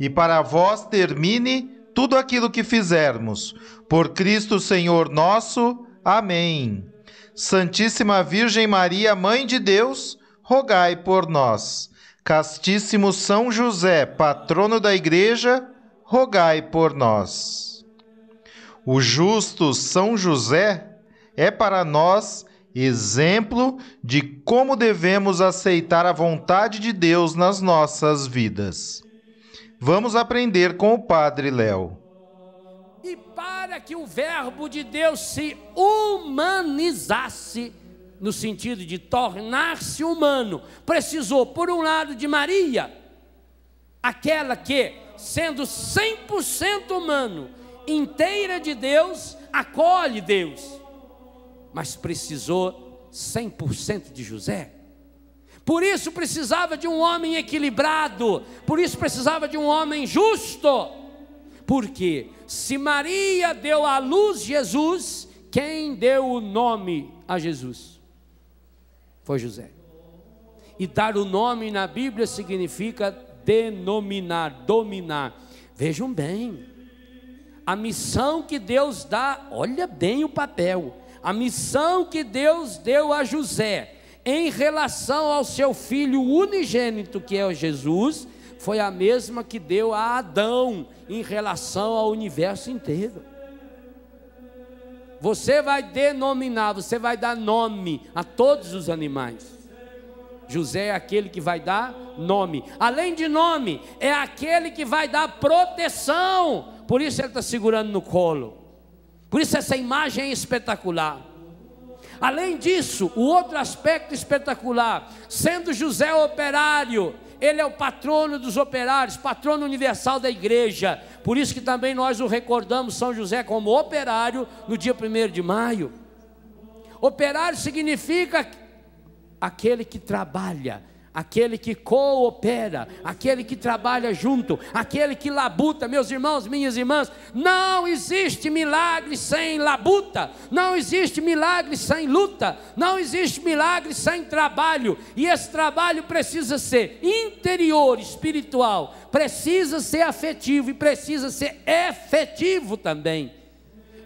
e para vós termine tudo aquilo que fizermos. Por Cristo Senhor nosso. Amém. Santíssima Virgem Maria, Mãe de Deus, rogai por nós. Castíssimo São José, patrono da Igreja, rogai por nós. O justo São José é para nós exemplo de como devemos aceitar a vontade de Deus nas nossas vidas. Vamos aprender com o Padre Léo. E para que o Verbo de Deus se humanizasse, no sentido de tornar-se humano, precisou, por um lado, de Maria, aquela que, sendo 100% humano, inteira de Deus, acolhe Deus, mas precisou 100% de José por isso precisava de um homem equilibrado, por isso precisava de um homem justo. Porque se Maria deu à luz Jesus, quem deu o nome a Jesus? Foi José. E dar o nome na Bíblia significa denominar, dominar. Vejam bem, a missão que Deus dá, olha bem o papel, a missão que Deus deu a José em relação ao seu filho unigênito, que é Jesus, foi a mesma que deu a Adão em relação ao universo inteiro. Você vai denominar, você vai dar nome a todos os animais. José é aquele que vai dar nome. Além de nome, é aquele que vai dar proteção. Por isso ele está segurando no colo. Por isso essa imagem é espetacular. Além disso, o outro aspecto espetacular, sendo José operário, ele é o patrono dos operários, patrono universal da igreja. Por isso que também nós o recordamos São José como operário no dia 1 de maio. Operário significa aquele que trabalha, aquele que coopera, aquele que trabalha junto, aquele que labuta, meus irmãos, minhas irmãs, não existe milagre sem labuta, não existe milagre sem luta, não existe milagre sem trabalho, e esse trabalho precisa ser interior, espiritual, precisa ser afetivo e precisa ser efetivo também.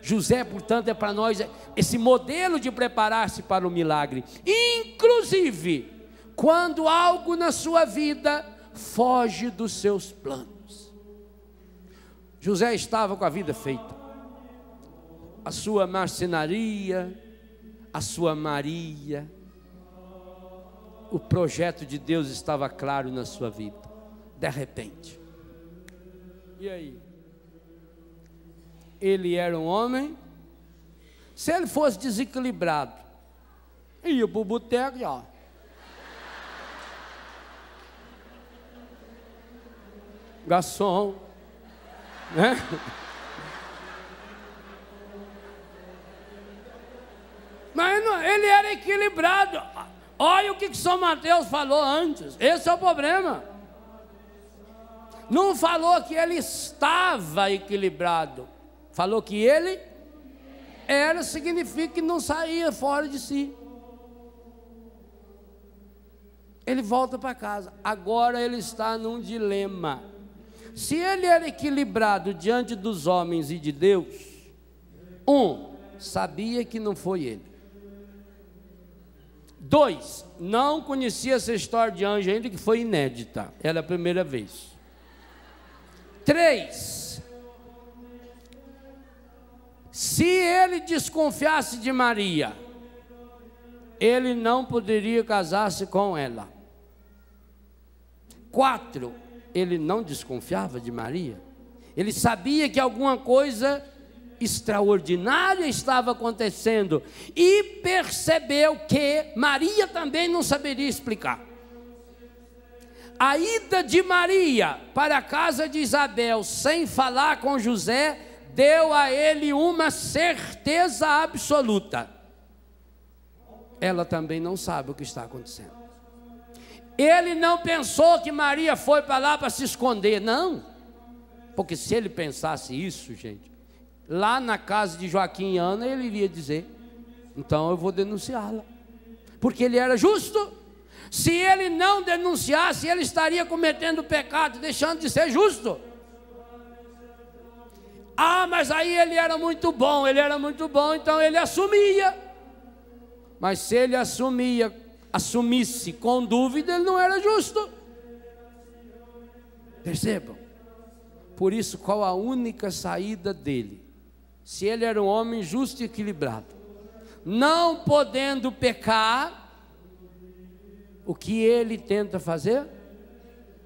José, portanto, é para nós esse modelo de preparar-se para o milagre, inclusive quando algo na sua vida foge dos seus planos. José estava com a vida feita, a sua marcenaria, a sua Maria, o projeto de Deus estava claro na sua vida, de repente. E aí? Ele era um homem, se ele fosse desequilibrado, ia para o boteco e ó garçom, né? Mas não, ele era equilibrado. Olha o que, que São Mateus falou antes. Esse é o problema. Não falou que ele estava equilibrado. Falou que ele era, significa que não saía fora de si. Ele volta para casa. Agora ele está num dilema. Se ele era equilibrado diante dos homens e de Deus, um, sabia que não foi ele. Dois, não conhecia essa história de anjo ainda, que foi inédita, era a primeira vez. Três, Se ele desconfiasse de Maria, ele não poderia casar-se com ela. Quatro, ele não desconfiava de Maria. Ele sabia que alguma coisa extraordinária estava acontecendo e percebeu que Maria também não saberia explicar. A ida de Maria para a casa de Isabel sem falar com José deu a ele uma certeza absoluta. Ela também não sabe o que está acontecendo. Ele não pensou que Maria foi para lá para se esconder, não. Porque se ele pensasse isso, gente, lá na casa de Joaquim e Ana, ele iria dizer: então eu vou denunciá-la. Porque ele era justo. Se ele não denunciasse, ele estaria cometendo pecado, deixando de ser justo. Ah, mas aí ele era muito bom, ele era muito bom, então ele assumia. Mas se ele assumia, assumisse com dúvida, ele não era justo. Percebam? Por isso, qual a única saída dele? Se ele era um homem justo e equilibrado, não podendo pecar, o que ele tenta fazer?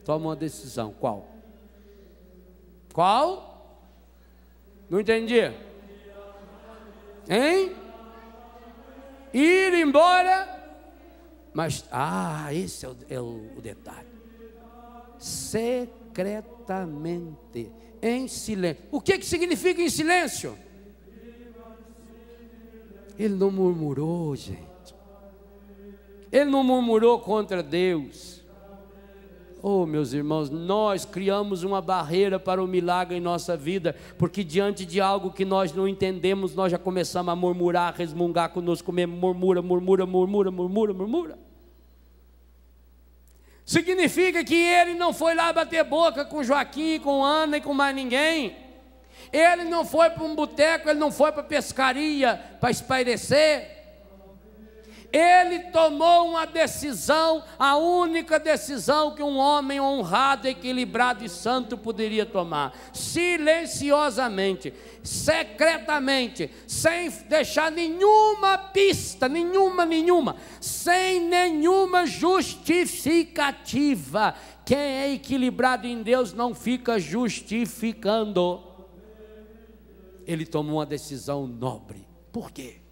Toma uma decisão. Qual? Qual? Não entendi. Hein? Ir embora. Mas, ah, esse é o, é o, detalhe. Secretamente, em silêncio. O que, que significa em silêncio? Ele não murmurou, gente. Ele não murmurou contra Deus. Oh, meus irmãos, nós criamos uma barreira para o milagre em nossa vida, porque diante de algo que nós não entendemos, nós já começamos a murmurar, a resmungar conosco mesmo, murmura, murmura, murmura, murmura, murmura. Significa que ele não foi lá bater boca com Joaquim, com Ana e com mais ninguém. Ele não foi para um boteco, ele não foi para pescaria para espairecer. Ele tomou uma decisão, a única decisão que um homem honrado, equilibrado e santo poderia tomar, silenciosamente, secretamente, sem deixar nenhuma pista, nenhuma, nenhuma, sem nenhuma justificativa. Quem é equilibrado em Deus não fica justificando. Ele tomou uma decisão nobre. Por quê?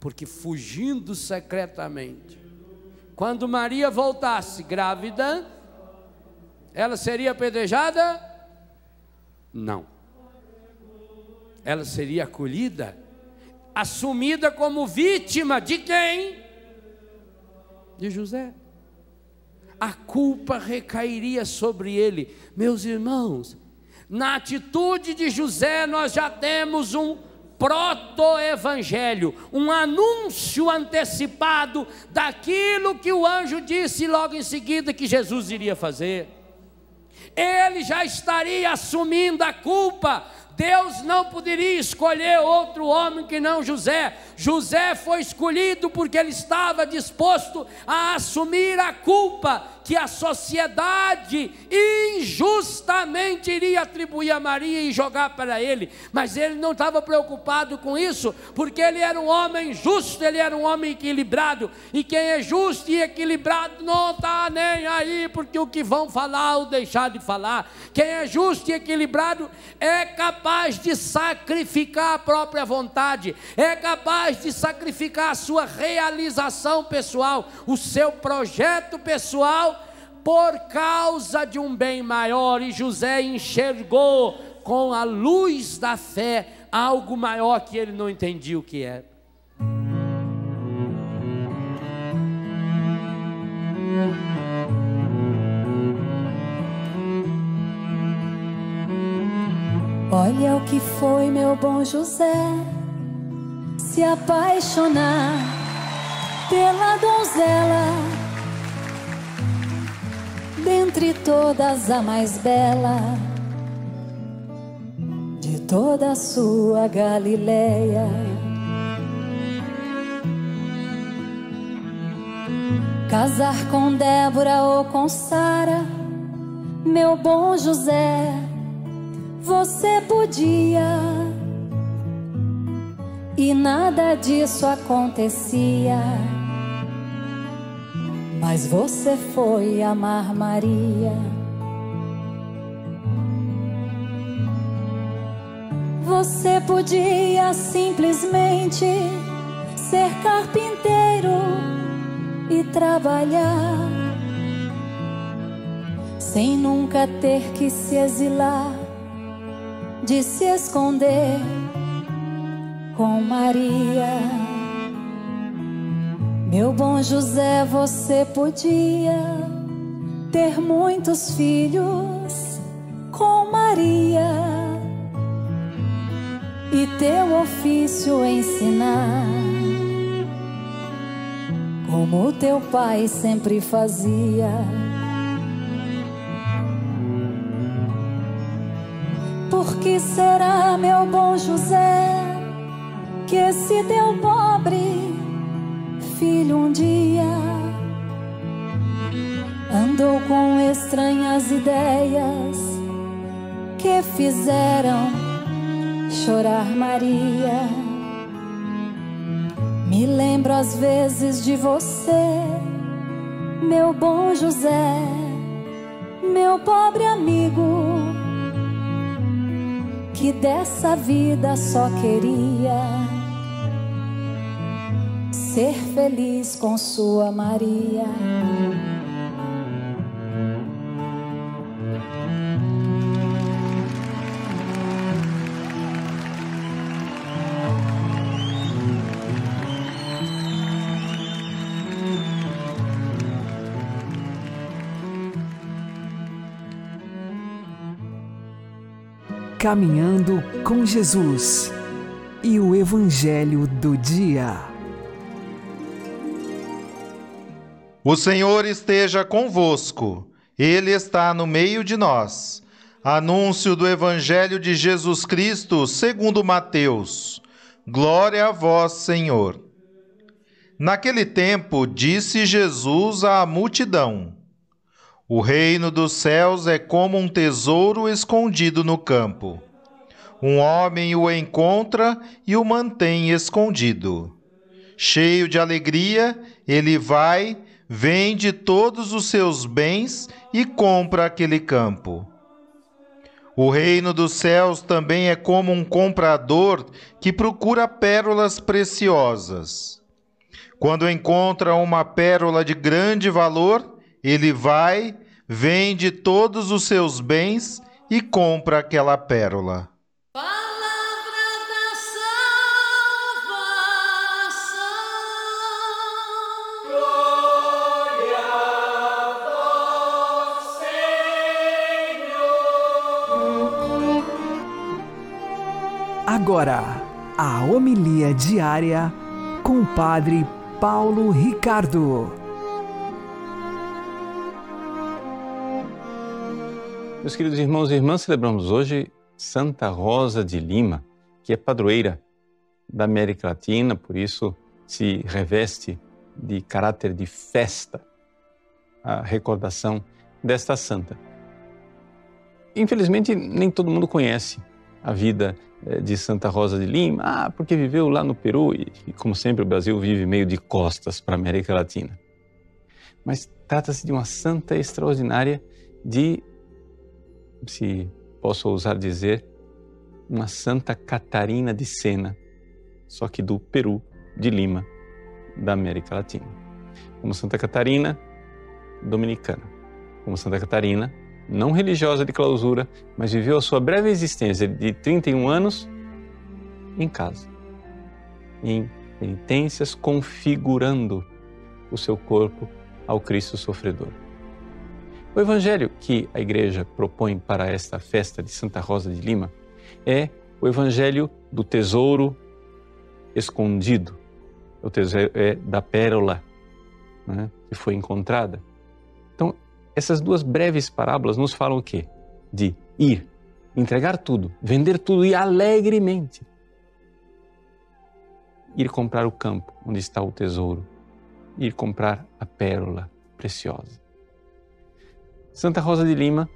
Porque fugindo secretamente, quando Maria voltasse grávida, ela seria apedrejada? Não. Ela seria acolhida, assumida como vítima de quem? De José. A culpa recairia sobre ele. Meus irmãos, na atitude de José nós já temos um proto-evangelho, um anúncio antecipado daquilo que o anjo disse logo em seguida que Jesus iria fazer. Ele já estaria assumindo a culpa Deus não poderia escolher outro homem que não José. José foi escolhido porque ele estava disposto a assumir a culpa que a sociedade injustamente iria atribuir a Maria e jogar para ele. Mas ele não estava preocupado com isso, porque ele era um homem justo, ele era um homem equilibrado. E quem é justo e equilibrado não está nem aí, porque o que vão falar ou deixar de falar. Quem é justo e equilibrado é capaz de sacrificar a própria vontade, é capaz de sacrificar a sua realização pessoal, o seu projeto pessoal por causa de um bem maior, e José enxergou com a luz da fé algo maior que ele não entendia o que era. Olha o que foi meu bom José se apaixonar pela donzela dentre todas a mais bela de toda a sua Galileia. Casar com Débora ou com Sara, meu bom José, você podia, e nada disso acontecia. Mas você foi amar Maria. Você podia simplesmente ser carpinteiro e trabalhar sem nunca ter que se exilar, de se esconder com Maria. Meu bom José, você podia ter muitos filhos com Maria e teu ofício ensinar, como teu pai sempre fazia. Por que será, meu bom José? que esse teu pobre filho um dia andou com estranhas ideias que fizeram chorar Maria. Me lembro às vezes de você, meu bom José, meu pobre amigo, que dessa vida só queria ser feliz com sua Maria. Caminhando com Jesus e o Evangelho do Dia. O Senhor esteja convosco, Ele está no meio de nós. Anúncio do Evangelho de Jesus Cristo segundo Mateus. Glória a vós, Senhor. Naquele tempo, disse Jesus à multidão: O reino dos céus é como um tesouro escondido no campo. Um homem o encontra e o mantém escondido. Cheio de alegria, ele vai vende todos os seus bens e compra aquele campo. O reino dos céus também é como um comprador que procura pérolas preciosas. Quando encontra uma pérola de grande valor, ele vai, vende todos os seus bens e compra aquela pérola. Agora, a homilia diária com o Padre Paulo Ricardo. Meus queridos irmãos e irmãs, celebramos hoje Santa Rosa de Lima, que é padroeira da América Latina, por isso se reveste de caráter de festa a recordação desta santa. Infelizmente, nem todo mundo conhece a vida de Santa Rosa de Lima, ah, porque viveu lá no Peru e, e como sempre, o Brasil vive meio de costas para a América Latina. Mas trata-se de uma santa extraordinária de, se posso ousar dizer, uma Santa Catarina de Sena, só que do Peru, de Lima, da América Latina. Como Santa Catarina, dominicana. Como Santa Catarina, não religiosa de clausura, mas viveu a sua breve existência de 31 anos em casa, em penitências, configurando o seu corpo ao Cristo sofredor. O evangelho que a igreja propõe para esta festa de Santa Rosa de Lima é o evangelho do tesouro escondido, o tesouro é da pérola né, que foi encontrada. Essas duas breves parábolas nos falam o quê? De ir, entregar tudo, vender tudo e alegremente ir comprar o campo onde está o tesouro, ir comprar a pérola preciosa. Santa Rosa de Lima,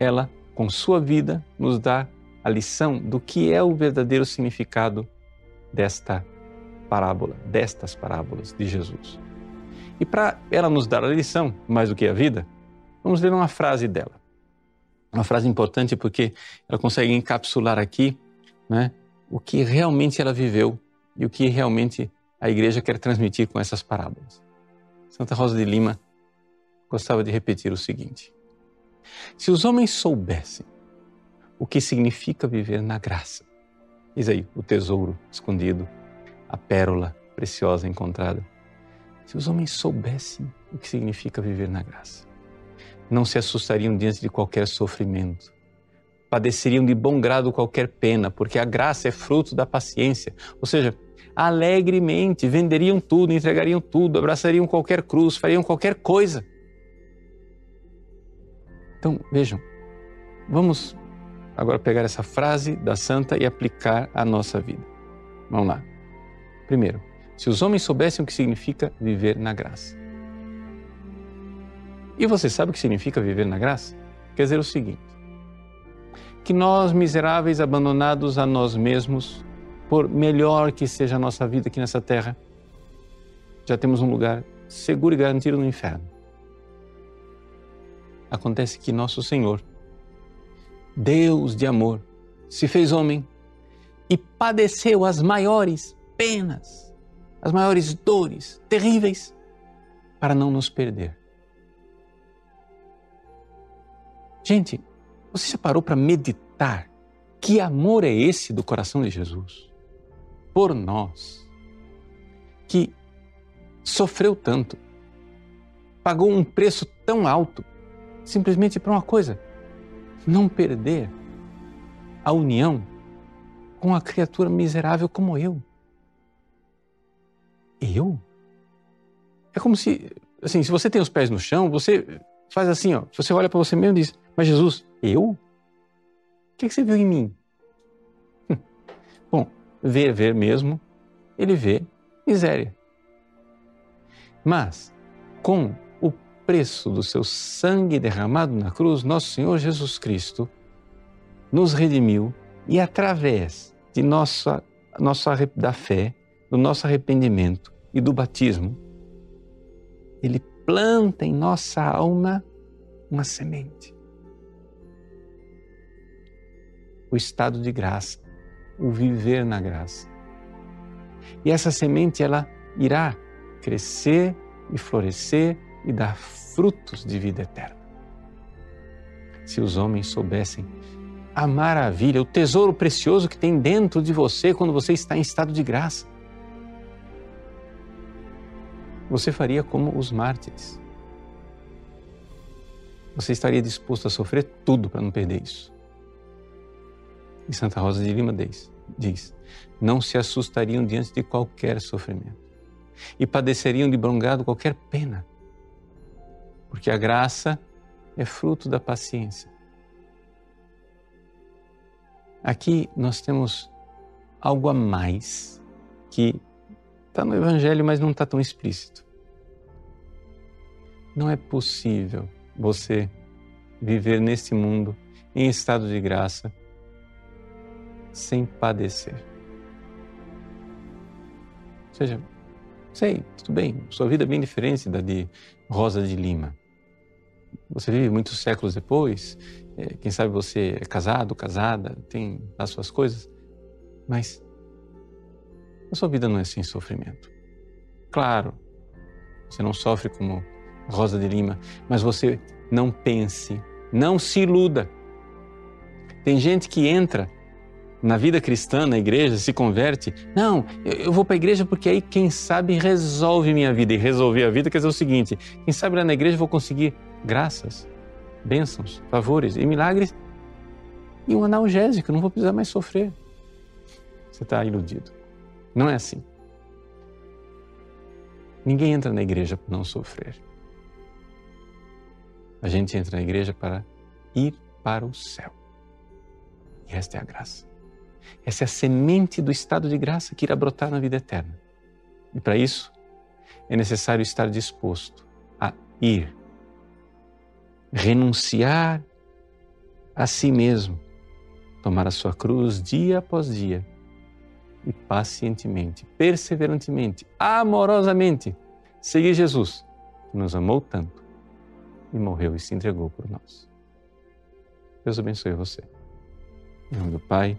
ela, com sua vida, nos dá a lição do que é o verdadeiro significado desta parábola, destas parábolas de Jesus. E para ela nos dar a lição, mais do que a vida, vamos ler uma frase dela. Uma frase importante porque ela consegue encapsular aqui né, o que realmente ela viveu e o que realmente a igreja quer transmitir com essas parábolas. Santa Rosa de Lima gostava de repetir o seguinte: Se os homens soubessem o que significa viver na graça, eis aí o tesouro escondido, a pérola preciosa encontrada. Se os homens soubessem o que significa viver na graça, não se assustariam diante de qualquer sofrimento, padeceriam de bom grado qualquer pena, porque a graça é fruto da paciência. Ou seja, alegremente venderiam tudo, entregariam tudo, abraçariam qualquer cruz, fariam qualquer coisa. Então, vejam, vamos agora pegar essa frase da santa e aplicar à nossa vida. Vamos lá. Primeiro, se os homens soubessem o que significa viver na graça. E você sabe o que significa viver na graça? Quer dizer o seguinte: que nós, miseráveis, abandonados a nós mesmos, por melhor que seja a nossa vida aqui nessa terra, já temos um lugar seguro e garantido no inferno. Acontece que nosso Senhor, Deus de amor, se fez homem e padeceu as maiores penas, as maiores dores terríveis para não nos perder. Gente, você já parou para meditar que amor é esse do coração de Jesus? por nós, que sofreu tanto, pagou um preço tão alto, simplesmente para uma coisa: não perder a união com a criatura miserável como eu. Eu? É como se, assim, se você tem os pés no chão, você faz assim, ó, você olha para você mesmo e diz: Mas Jesus, eu? O que, você viu em mim? Bom, ver, ver mesmo, ele vê miséria. Mas, com o preço do seu sangue derramado na cruz, nosso Senhor Jesus Cristo nos redimiu e através de nossa, nossa da fé, do nosso arrependimento e do batismo, ele planta em nossa alma uma semente. O estado de graça o viver na graça. E essa semente ela irá crescer e florescer e dar frutos de vida eterna. Se os homens soubessem a maravilha, o tesouro precioso que tem dentro de você quando você está em estado de graça, você faria como os mártires. Você estaria disposto a sofrer tudo para não perder isso. E Santa Rosa de Lima diz, diz: não se assustariam diante de qualquer sofrimento e padeceriam de brongado qualquer pena, porque a graça é fruto da paciência. Aqui nós temos algo a mais que está no Evangelho, mas não está tão explícito. Não é possível você viver nesse mundo em estado de graça sem padecer. Ou seja, sei, tudo bem, sua vida é bem diferente da de Rosa de Lima. Você vive muitos séculos depois, é, quem sabe você é casado, casada, tem as suas coisas, mas a sua vida não é sem sofrimento. Claro, você não sofre como Rosa de Lima, mas você não pense, não se iluda. Tem gente que entra na vida cristã, na igreja, se converte. Não, eu vou para a igreja porque aí, quem sabe, resolve minha vida. E resolver a vida quer dizer o seguinte: quem sabe lá na igreja eu vou conseguir graças, bênçãos, favores e milagres e um analgésico, não vou precisar mais sofrer. Você está iludido. Não é assim. Ninguém entra na igreja para não sofrer. A gente entra na igreja para ir para o céu. E esta é a graça. Essa é a semente do estado de graça que irá brotar na vida eterna. E para isso, é necessário estar disposto a ir, renunciar a si mesmo, tomar a sua cruz dia após dia e pacientemente, perseverantemente, amorosamente seguir Jesus, que nos amou tanto e morreu e se entregou por nós. Deus abençoe você. Em nome do Pai,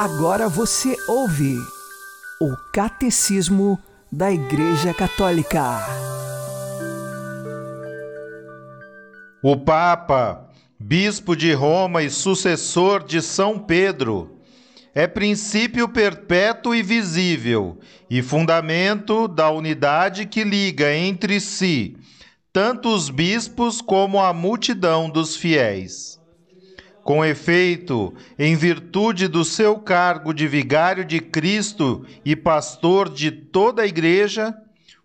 Agora você ouve o Catecismo da Igreja Católica. O Papa, Bispo de Roma e sucessor de São Pedro, é princípio perpétuo e visível e fundamento da unidade que liga entre si tanto os bispos como a multidão dos fiéis. Com efeito, em virtude do seu cargo de vigário de Cristo e pastor de toda a Igreja,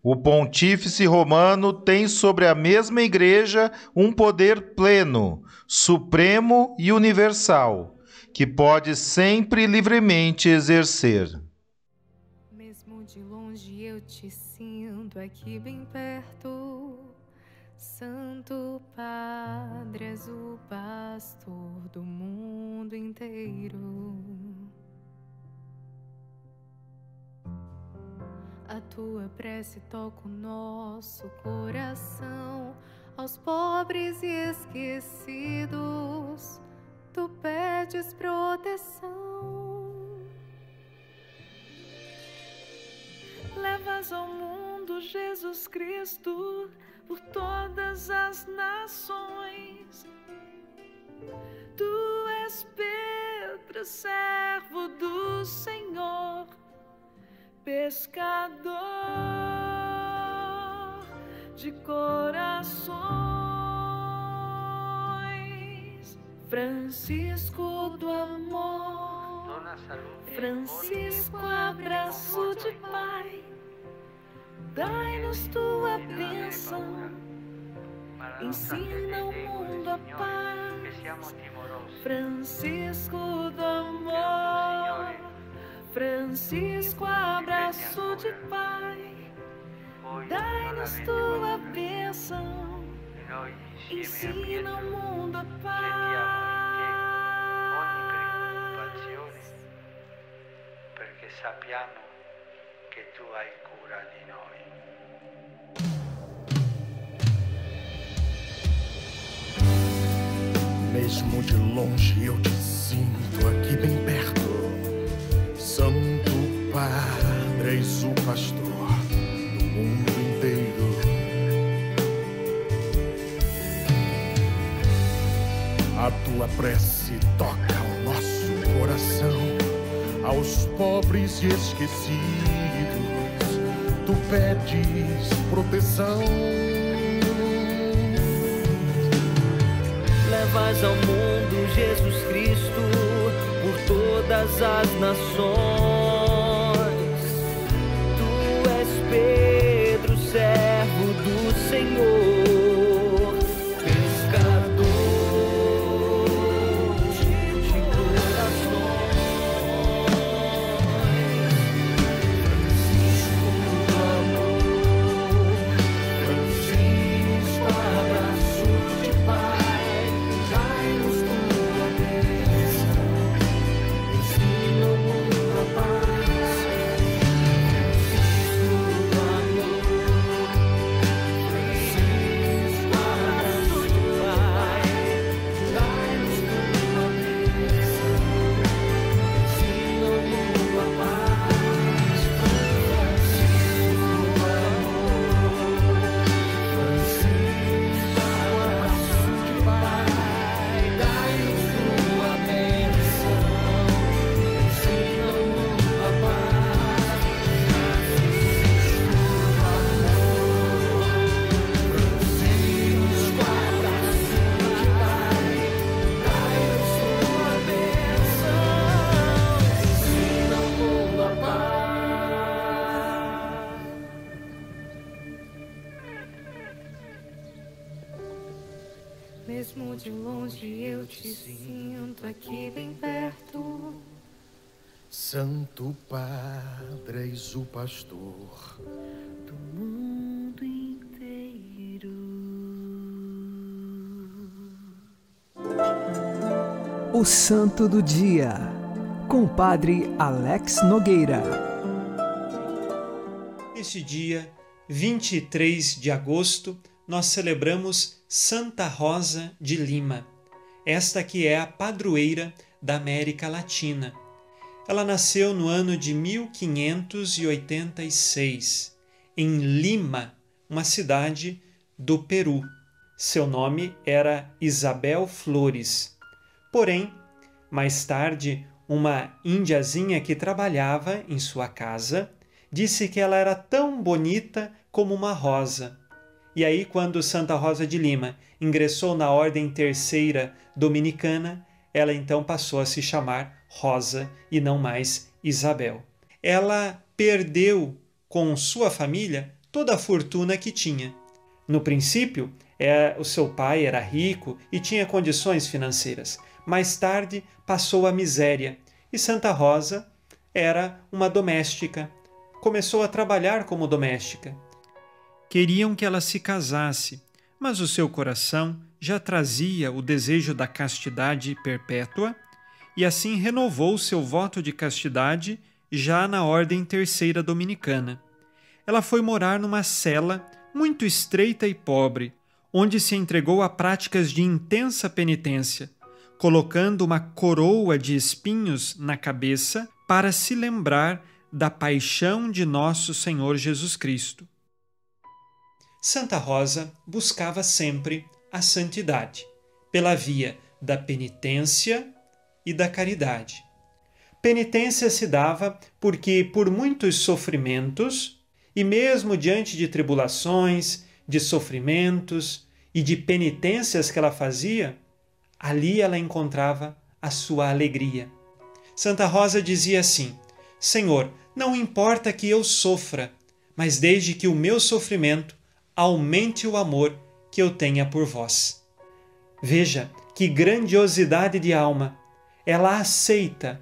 o Pontífice Romano tem sobre a mesma Igreja um poder pleno, supremo e universal, que pode sempre livremente exercer. Mesmo de longe eu te sinto aqui bem perto Santo Padre, és o pastor do mundo inteiro. A tua prece toca o nosso coração, aos pobres e esquecidos, tu pedes proteção. Levas ao mundo Jesus Cristo por todas as nações. Tu és Pedro, servo do Senhor, pescador de corações. Francisco do amor, Francisco, abraço de Pai, dai-nos tua bênção, ensina o mundo a paz. Francisco do amor, Francisco, abraço de Pai, dai-nos tua bênção, ensina o mundo a paz. perché sappiamo che tu hai cura di Mesmo de longe eu te sinto aqui bem perto. Santo Padre, és o pastor do mundo inteiro. A tua prece toca o nosso coração, aos pobres e esquecidos. Tu pedes proteção. Levas ao mundo Jesus Cristo por todas as nações. Santo Padre, és o pastor do mundo inteiro. O Santo do Dia, com o Padre Alex Nogueira. Neste dia, 23 de agosto, nós celebramos Santa Rosa de Lima, esta que é a padroeira da América Latina. Ela nasceu no ano de 1586, em Lima, uma cidade do Peru. Seu nome era Isabel Flores. Porém, mais tarde, uma indiazinha que trabalhava em sua casa disse que ela era tão bonita como uma rosa. E aí, quando Santa Rosa de Lima ingressou na Ordem Terceira Dominicana, ela então passou a se chamar Rosa e não mais Isabel. Ela perdeu com sua família toda a fortuna que tinha. No princípio, é, o seu pai era rico e tinha condições financeiras. Mais tarde, passou a miséria e Santa Rosa era uma doméstica. Começou a trabalhar como doméstica. Queriam que ela se casasse, mas o seu coração já trazia o desejo da castidade perpétua e assim renovou seu voto de castidade já na Ordem Terceira Dominicana. Ela foi morar numa cela muito estreita e pobre, onde se entregou a práticas de intensa penitência, colocando uma coroa de espinhos na cabeça para se lembrar da paixão de nosso Senhor Jesus Cristo. Santa Rosa buscava sempre a santidade, pela via da penitência e da caridade. Penitência se dava porque, por muitos sofrimentos, e mesmo diante de tribulações, de sofrimentos e de penitências que ela fazia, ali ela encontrava a sua alegria. Santa Rosa dizia assim: Senhor, não importa que eu sofra, mas desde que o meu sofrimento aumente o amor que eu tenha por vós. Veja que grandiosidade de alma! Ela aceita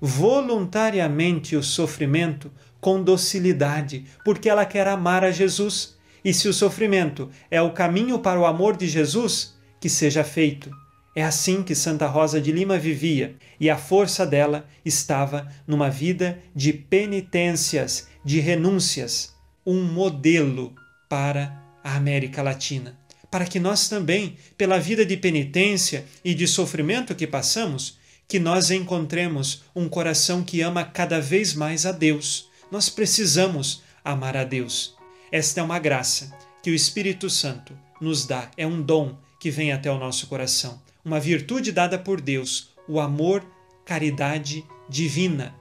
voluntariamente o sofrimento com docilidade, porque ela quer amar a Jesus. E se o sofrimento é o caminho para o amor de Jesus, que seja feito. É assim que Santa Rosa de Lima vivia, e a força dela estava numa vida de penitências, de renúncias, um modelo para a América Latina. Para que nós também, pela vida de penitência e de sofrimento que passamos, que nós encontremos um coração que ama cada vez mais a Deus. Nós precisamos amar a Deus. Esta é uma graça que o Espírito Santo nos dá, é um dom que vem até o nosso coração, uma virtude dada por Deus, o amor, caridade divina.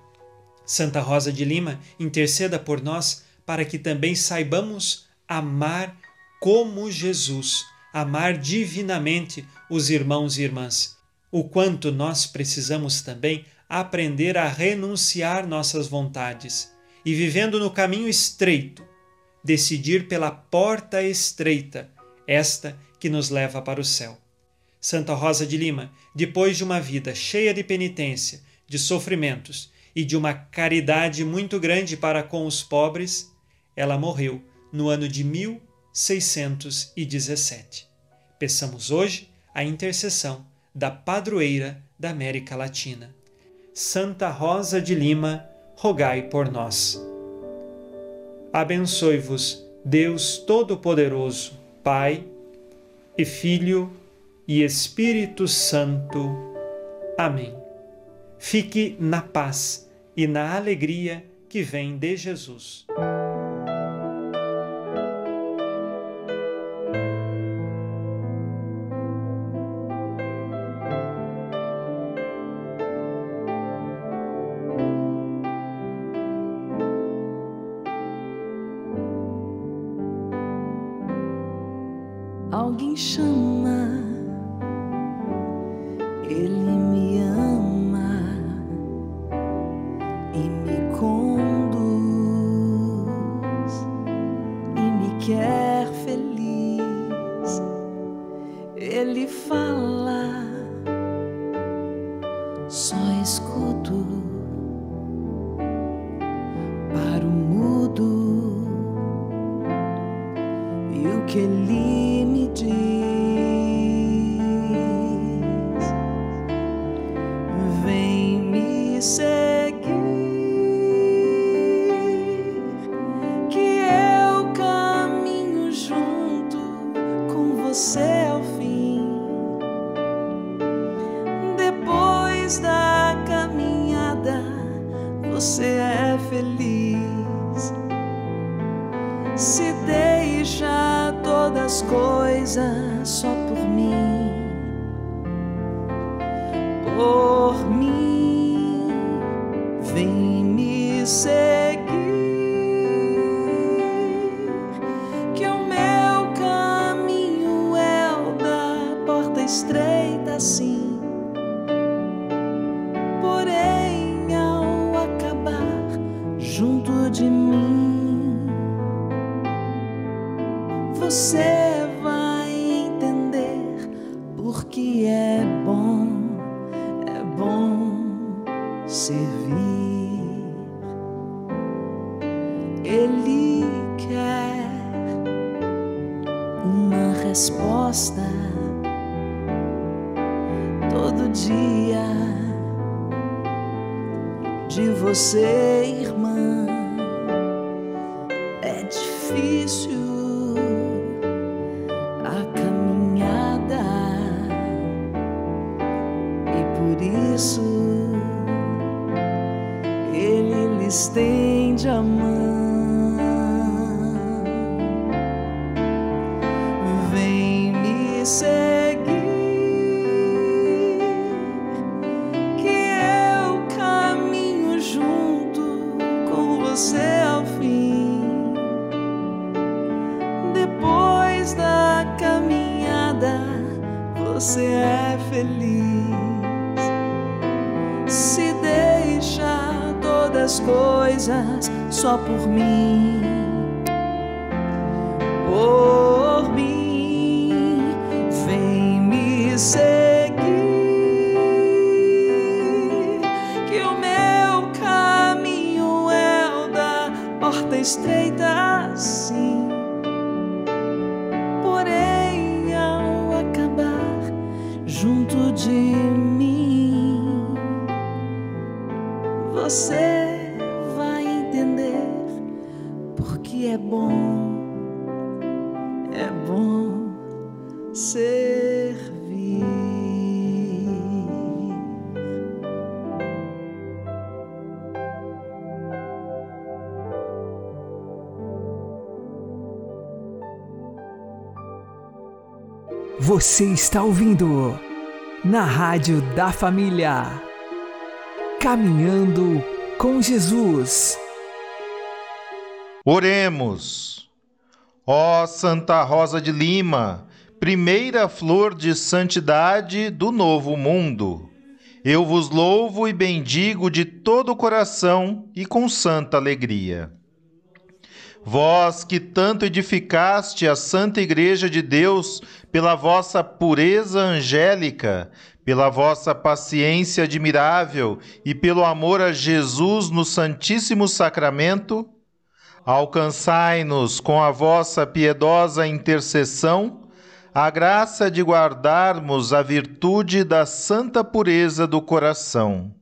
Santa Rosa de Lima, interceda por nós para que também saibamos amar como Jesus, amar divinamente os irmãos e irmãs. O quanto nós precisamos também aprender a renunciar nossas vontades e, vivendo no caminho estreito, decidir pela porta estreita, esta que nos leva para o céu. Santa Rosa de Lima, depois de uma vida cheia de penitência, de sofrimentos e de uma caridade muito grande para com os pobres, ela morreu no ano de 1617. Peçamos hoje a intercessão da padroeira da América Latina. Santa Rosa de Lima, rogai por nós. Abençoe-vos, Deus Todo-Poderoso, Pai e Filho e Espírito Santo. Amém. Fique na paz e na alegria que vem de Jesus. Você vai entender porque é bom, é bom servir. Ele quer uma resposta todo dia de você, irmã. Estreita, Você está ouvindo na Rádio da Família. Caminhando com Jesus. Oremos. Ó Santa Rosa de Lima, primeira flor de santidade do novo mundo, eu vos louvo e bendigo de todo o coração e com santa alegria. Vós que tanto edificaste a Santa Igreja de Deus pela vossa pureza angélica, pela vossa paciência admirável e pelo amor a Jesus no Santíssimo Sacramento, alcançai-nos com a vossa piedosa intercessão a graça de guardarmos a virtude da santa pureza do coração,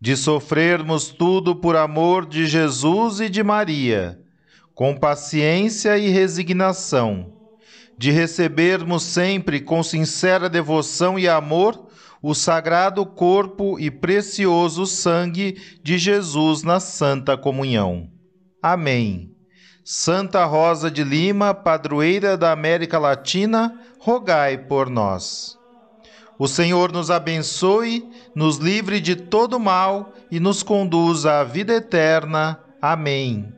de sofrermos tudo por amor de Jesus e de Maria com paciência e resignação, de recebermos sempre com sincera devoção e amor o sagrado corpo e precioso sangue de Jesus na Santa Comunhão. Amém. Santa Rosa de Lima, padroeira da América Latina, rogai por nós. O Senhor nos abençoe, nos livre de todo mal e nos conduza à vida eterna. Amém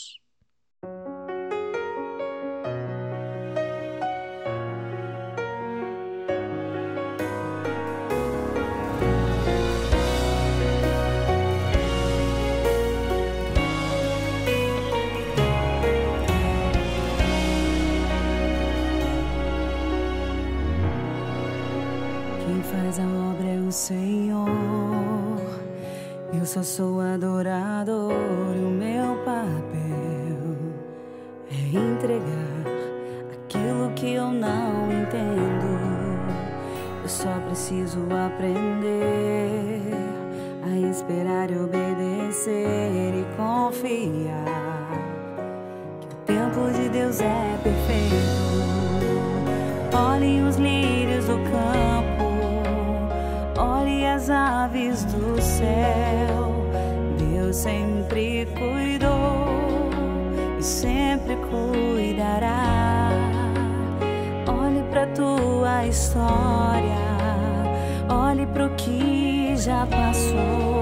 Obra é o Senhor. Eu só sou adorador e o meu papel é entregar aquilo que eu não entendo. Eu só preciso aprender a esperar e obedecer e confiar que o tempo de Deus é perfeito. Olhem os lírios do campo, as aves do céu. Deus sempre cuidou e sempre cuidará. Olhe pra tua história, olhe pro que já passou.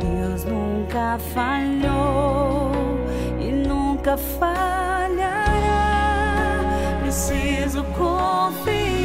Deus nunca falhou e nunca falhará. Preciso confiar,